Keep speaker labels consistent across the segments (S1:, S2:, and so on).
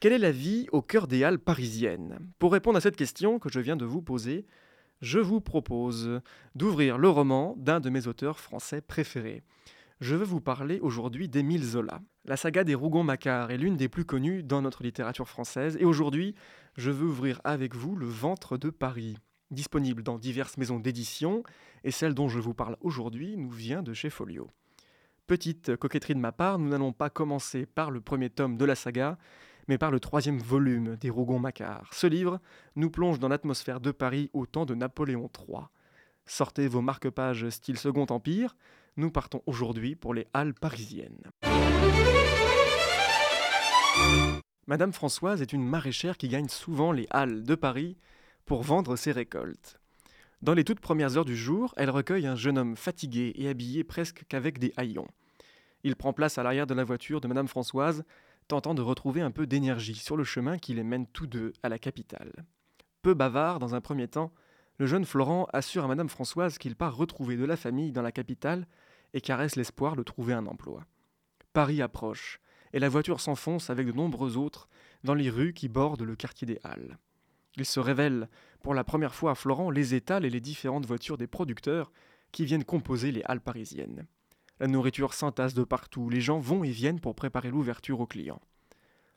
S1: Quelle est la vie au cœur des halles parisiennes? Pour répondre à cette question que je viens de vous poser, je vous propose d'ouvrir le roman d'un de mes auteurs français préférés. Je veux vous parler aujourd'hui d'Émile Zola. La saga des Rougon-Macquart est l'une des plus connues dans notre littérature française et aujourd'hui, je veux ouvrir avec vous Le ventre de Paris. Disponible dans diverses maisons d'édition et celle dont je vous parle aujourd'hui nous vient de chez Folio. Petite coquetterie de ma part, nous n'allons pas commencer par le premier tome de la saga, mais par le troisième volume des Rougon-Macquart. Ce livre nous plonge dans l'atmosphère de Paris au temps de Napoléon III. Sortez vos marque-pages style Second Empire, nous partons aujourd'hui pour les Halles parisiennes. Madame Françoise est une maraîchère qui gagne souvent les Halles de Paris pour vendre ses récoltes. Dans les toutes premières heures du jour, elle recueille un jeune homme fatigué et habillé presque qu'avec des haillons. Il prend place à l'arrière de la voiture de Madame Françoise tentant de retrouver un peu d'énergie sur le chemin qui les mène tous deux à la capitale. Peu bavard dans un premier temps, le jeune Florent assure à Madame Françoise qu'il part retrouver de la famille dans la capitale et caresse l'espoir de trouver un emploi. Paris approche, et la voiture s'enfonce avec de nombreux autres dans les rues qui bordent le quartier des Halles. Il se révèle pour la première fois à Florent les étals et les différentes voitures des producteurs qui viennent composer les Halles parisiennes. La nourriture s'entasse de partout, les gens vont et viennent pour préparer l'ouverture aux clients.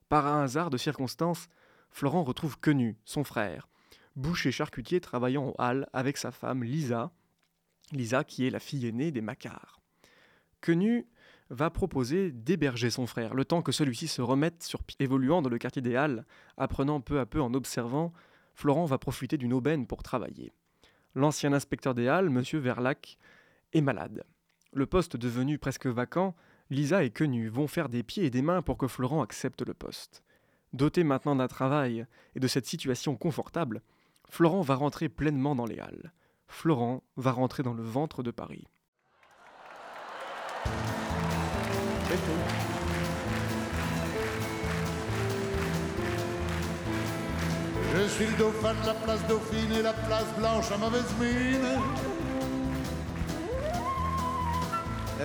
S1: Par un hasard de circonstances, Florent retrouve Quenu, son frère, boucher charcutier travaillant aux halles avec sa femme Lisa, Lisa qui est la fille aînée des Macquart. Quenu va proposer d'héberger son frère, le temps que celui-ci se remette sur pied. Évoluant dans le quartier des Halles, apprenant peu à peu en observant, Florent va profiter d'une aubaine pour travailler. L'ancien inspecteur des Halles, M. Verlac, est malade. Le poste devenu presque vacant, Lisa et Quenu vont faire des pieds et des mains pour que Florent accepte le poste. Doté maintenant d'un travail et de cette situation confortable, Florent va rentrer pleinement dans les halles. Florent va rentrer dans le ventre de Paris.
S2: Je suis le dauphin de la place Dauphine et la place Blanche à mauvaise mine.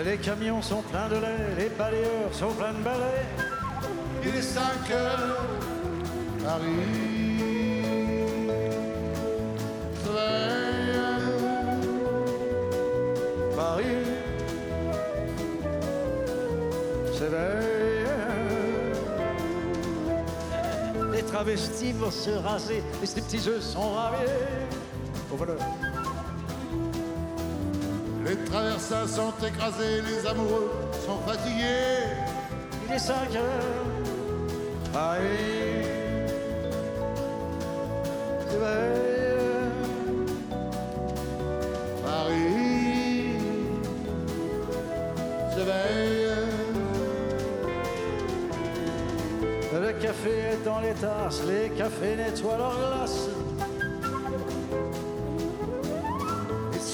S3: Les camions sont pleins de lait, les balayeurs sont pleins de balais.
S2: Il est 5 heures, Paris se réveille.
S3: Paris s'éveille. Les travestis vont se raser, les stripteaseux sont ravés. Au voleur.
S2: Les traversins sont écrasés, les amoureux sont fatigués.
S3: Il est 5 heures. Paris s'éveille.
S2: Paris se réveille.
S3: Le café est dans les tasses, les cafés nettoient leurs glaces.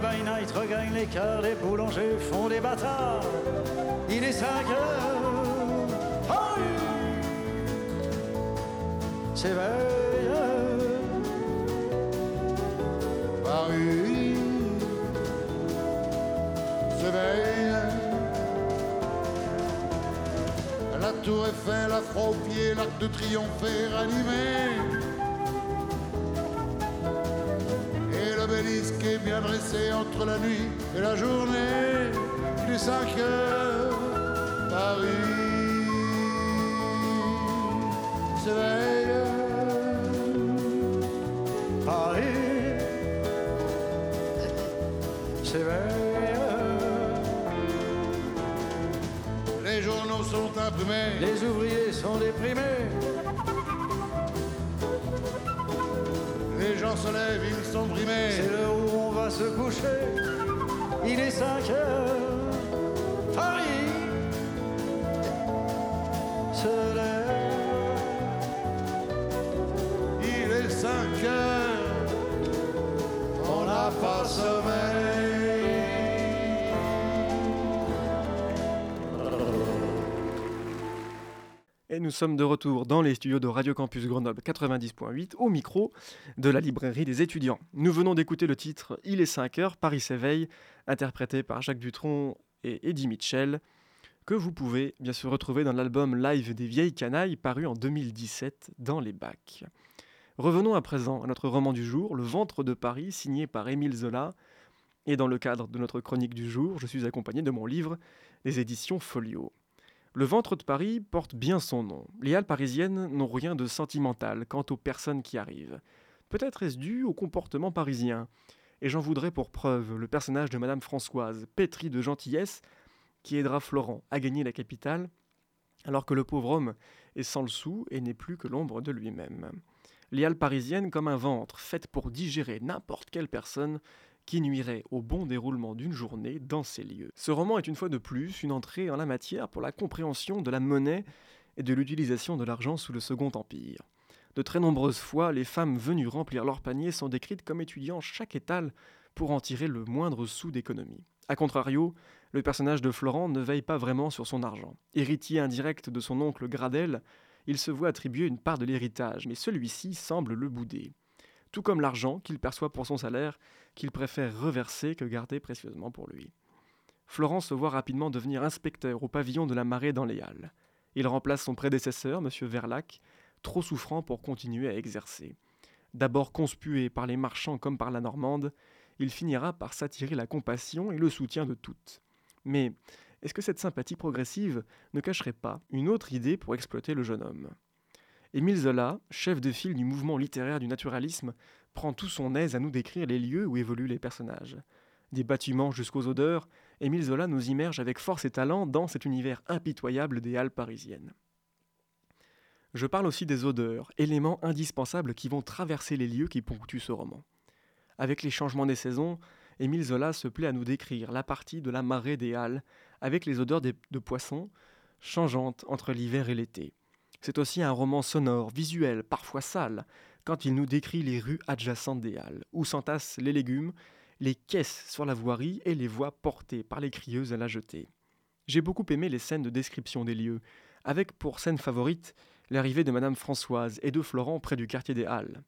S3: Paris by night regagne l'écart, les boulangers font des bâtards. Il est 5 heures. Paris s'éveille.
S2: Paris s'éveille. La tour Eiffel, la aux pieds, l'arc de triomphe est ranimé. lèvres dressées entre la nuit et la journée, il est 5 heures, Paris s'éveille.
S3: Paris s'éveille.
S2: Les journaux sont imprimés,
S3: les ouvriers sont déprimés.
S2: Les gens se lèvent, ils sont brimés.
S3: C'est l'heure où on va se coucher. Il est 5 heures. Paris se lève.
S1: Nous sommes de retour dans les studios de Radio Campus Grenoble 90.8 au micro de la librairie des étudiants. Nous venons d'écouter le titre Il est 5 heures, Paris s'éveille, interprété par Jacques Dutronc et Eddie Mitchell, que vous pouvez bien sûr retrouver dans l'album Live des vieilles canailles paru en 2017 dans les bacs. Revenons à présent à notre roman du jour, Le ventre de Paris, signé par Émile Zola. Et dans le cadre de notre chronique du jour, je suis accompagné de mon livre, les éditions Folio. Le ventre de Paris porte bien son nom. Les halles parisiennes n'ont rien de sentimental quant aux personnes qui arrivent. Peut-être est-ce dû au comportement parisien. Et j'en voudrais pour preuve le personnage de Madame Françoise, pétrie de gentillesse, qui aidera Florent à gagner la capitale, alors que le pauvre homme est sans le sou et n'est plus que l'ombre de lui-même. Les halles parisiennes comme un ventre, fait pour digérer n'importe quelle personne, qui nuirait au bon déroulement d'une journée dans ces lieux. Ce roman est une fois de plus une entrée en la matière pour la compréhension de la monnaie et de l'utilisation de l'argent sous le Second Empire. De très nombreuses fois, les femmes venues remplir leur panier sont décrites comme étudiant chaque étal pour en tirer le moindre sou d'économie. A contrario, le personnage de Florent ne veille pas vraiment sur son argent. Héritier indirect de son oncle Gradel, il se voit attribuer une part de l'héritage, mais celui-ci semble le bouder tout comme l'argent qu'il perçoit pour son salaire, qu'il préfère reverser que garder précieusement pour lui. Florent se voit rapidement devenir inspecteur au pavillon de la marée dans les Halles. Il remplace son prédécesseur, M. Verlac, trop souffrant pour continuer à exercer. D'abord conspué par les marchands comme par la Normande, il finira par s'attirer la compassion et le soutien de toutes. Mais est-ce que cette sympathie progressive ne cacherait pas une autre idée pour exploiter le jeune homme? Émile Zola, chef de file du mouvement littéraire du naturalisme, prend tout son aise à nous décrire les lieux où évoluent les personnages. Des bâtiments jusqu'aux odeurs, Émile Zola nous immerge avec force et talent dans cet univers impitoyable des Halles parisiennes. Je parle aussi des odeurs, éléments indispensables qui vont traverser les lieux qui ponctuent ce roman. Avec les changements des saisons, Émile Zola se plaît à nous décrire la partie de la marée des Halles, avec les odeurs de poissons, changeantes entre l'hiver et l'été. C'est aussi un roman sonore, visuel, parfois sale, quand il nous décrit les rues adjacentes des Halles, où s'entassent les légumes, les caisses sur la voirie et les voix portées par les crieuses à la jetée. J'ai beaucoup aimé les scènes de description des lieux, avec pour scène favorite l'arrivée de Madame Françoise et de Florent près du quartier des Halles.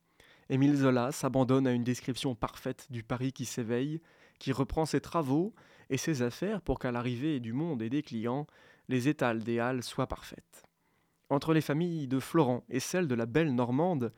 S1: Émile Zola s'abandonne à une description parfaite du Paris qui s'éveille, qui reprend ses travaux et ses affaires pour qu'à l'arrivée du monde et des clients, les étals des Halles soient parfaites. Entre les familles de Florent et celles de la belle Normande,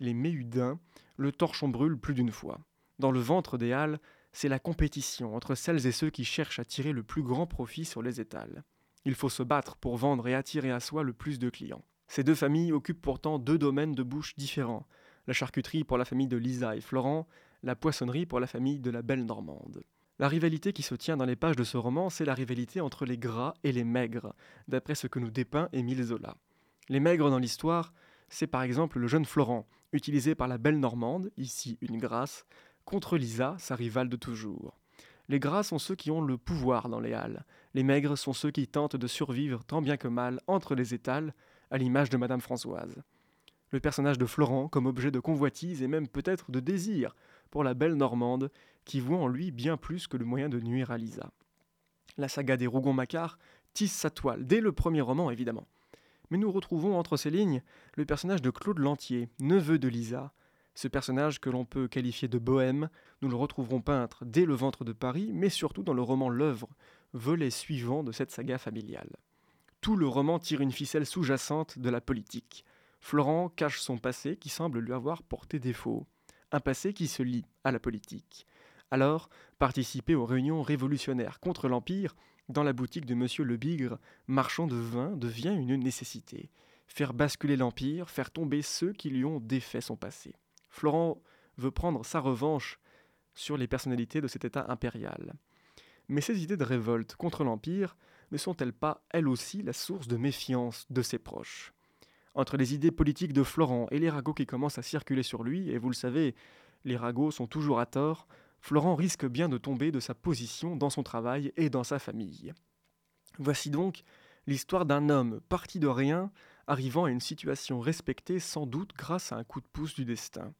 S1: les Méhudins, le torchon brûle plus d'une fois. Dans le ventre des Halles, c'est la compétition entre celles et ceux qui cherchent à tirer le plus grand profit sur les étals. Il faut se battre pour vendre et attirer à soi le plus de clients. Ces deux familles occupent pourtant deux domaines de bouche différents. La charcuterie pour la famille de Lisa et Florent, la poissonnerie pour la famille de la belle Normande. La rivalité qui se tient dans les pages de ce roman, c'est la rivalité entre les gras et les maigres, d'après ce que nous dépeint Émile Zola. Les maigres dans l'histoire, c'est par exemple le jeune Florent, utilisé par la belle Normande, ici une grâce, contre Lisa, sa rivale de toujours. Les gras sont ceux qui ont le pouvoir dans les halles. Les maigres sont ceux qui tentent de survivre tant bien que mal entre les étals, à l'image de Madame Françoise. Le personnage de Florent comme objet de convoitise et même peut-être de désir pour la belle Normande, qui voit en lui bien plus que le moyen de nuire à Lisa. La saga des Rougon-Macquart tisse sa toile, dès le premier roman évidemment mais nous retrouvons entre ces lignes le personnage de Claude Lantier, neveu de Lisa. Ce personnage que l'on peut qualifier de bohème, nous le retrouverons peintre dès le ventre de Paris, mais surtout dans le roman L'œuvre, volet suivant de cette saga familiale. Tout le roman tire une ficelle sous-jacente de la politique. Florent cache son passé qui semble lui avoir porté défaut, un passé qui se lie à la politique. Alors, participer aux réunions révolutionnaires contre l'Empire dans la boutique de Monsieur Le Bigre, marchand de vin, devient une nécessité. Faire basculer l'Empire, faire tomber ceux qui lui ont défait son passé. Florent veut prendre sa revanche sur les personnalités de cet État impérial. Mais ces idées de révolte contre l'Empire ne sont-elles pas, elles aussi, la source de méfiance de ses proches? Entre les idées politiques de Florent et les ragots qui commencent à circuler sur lui, et vous le savez, les ragots sont toujours à tort, Florent risque bien de tomber de sa position dans son travail et dans sa famille. Voici donc l'histoire d'un homme parti de rien, arrivant à une situation respectée sans doute grâce à un coup de pouce du destin.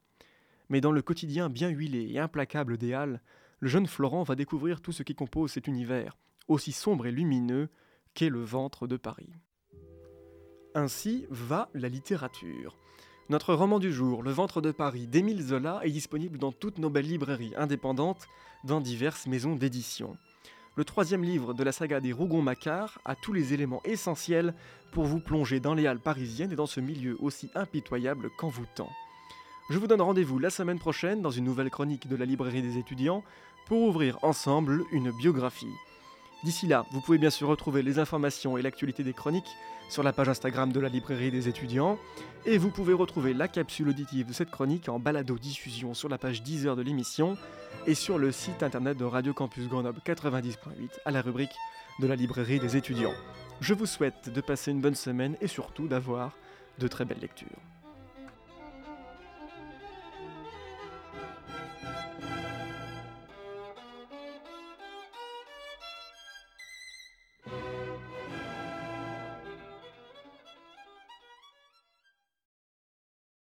S1: Mais dans le quotidien bien huilé et implacable des Halles, le jeune Florent va découvrir tout ce qui compose cet univers, aussi sombre et lumineux qu'est le ventre de Paris. Ainsi va la littérature. Notre roman du jour, Le ventre de Paris d'Émile Zola, est disponible dans toutes nos belles librairies indépendantes, dans diverses maisons d'édition. Le troisième livre de la saga des Rougon-Macquart a tous les éléments essentiels pour vous plonger dans les halles parisiennes et dans ce milieu aussi impitoyable qu'envoûtant. Je vous donne rendez-vous la semaine prochaine dans une nouvelle chronique de la librairie des étudiants pour ouvrir ensemble une biographie. D'ici là, vous pouvez bien sûr retrouver les informations et l'actualité des chroniques sur la page Instagram de la librairie des étudiants, et vous pouvez retrouver la capsule auditive de cette chronique en balado-diffusion sur la page 10 heures de l'émission et sur le site internet de Radio Campus Grenoble 90.8 à la rubrique de la librairie des étudiants. Je vous souhaite de passer une bonne semaine et surtout d'avoir de très belles lectures.